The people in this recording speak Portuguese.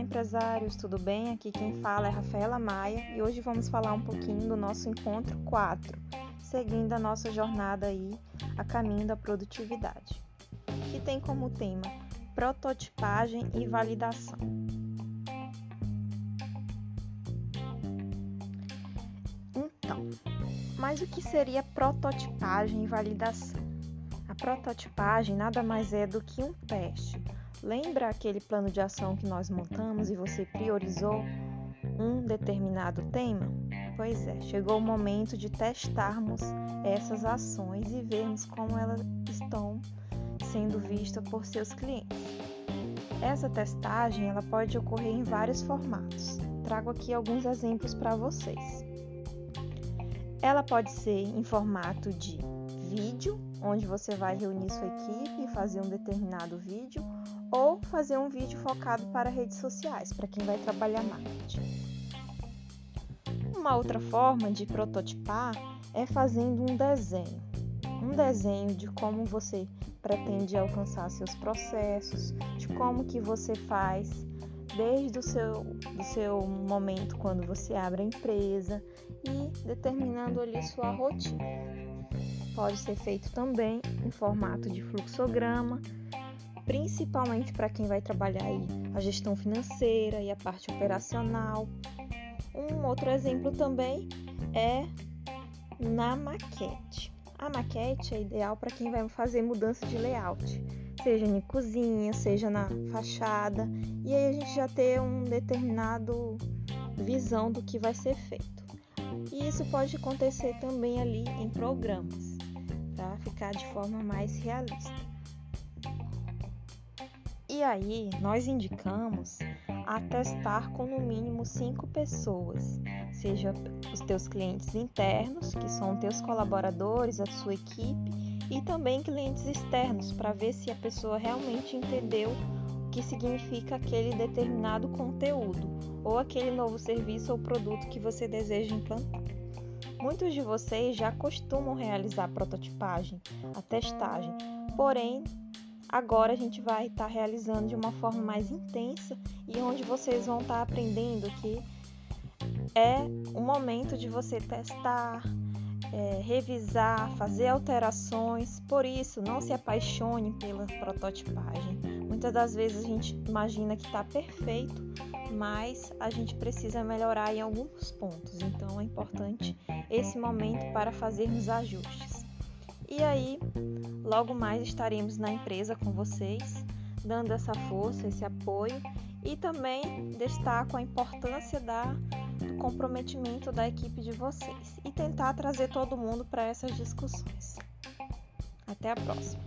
empresários, tudo bem? Aqui quem fala é Rafaela Maia e hoje vamos falar um pouquinho do nosso encontro 4, seguindo a nossa jornada aí a caminho da produtividade, que tem como tema prototipagem e validação. Então, mas o que seria prototipagem e validação? A prototipagem nada mais é do que um teste Lembra aquele plano de ação que nós montamos e você priorizou um determinado tema? Pois é, chegou o momento de testarmos essas ações e vermos como elas estão sendo vistas por seus clientes. Essa testagem ela pode ocorrer em vários formatos. Trago aqui alguns exemplos para vocês. Ela pode ser em formato de vídeo, onde você vai reunir sua equipe e fazer um determinado vídeo, ou fazer um vídeo focado para redes sociais, para quem vai trabalhar marketing. Uma outra forma de prototipar é fazendo um desenho. Um desenho de como você pretende alcançar seus processos, de como que você faz desde o seu, do seu momento quando você abre a empresa e determinando ali sua rotina. Pode ser feito também em formato de fluxograma, principalmente para quem vai trabalhar a gestão financeira e a parte operacional. Um outro exemplo também é na maquete. A maquete é ideal para quem vai fazer mudança de layout, seja em cozinha, seja na fachada, e aí a gente já ter um determinado visão do que vai ser feito. E isso pode acontecer também ali em programas, ficar de forma mais realista. E aí, nós indicamos a testar com no mínimo cinco pessoas, seja os teus clientes internos, que são teus colaboradores, a sua equipe, e também clientes externos, para ver se a pessoa realmente entendeu o que significa aquele determinado conteúdo ou aquele novo serviço ou produto que você deseja implantar. Muitos de vocês já costumam realizar a prototipagem, a testagem, porém Agora a gente vai estar tá realizando de uma forma mais intensa e onde vocês vão estar tá aprendendo que é o momento de você testar, é, revisar, fazer alterações. Por isso, não se apaixone pela prototipagem. Muitas das vezes a gente imagina que está perfeito, mas a gente precisa melhorar em alguns pontos. Então é importante esse momento para fazermos ajustes. E aí, logo mais estaremos na empresa com vocês, dando essa força, esse apoio e também destaco a importância da, do comprometimento da equipe de vocês e tentar trazer todo mundo para essas discussões. Até a próxima!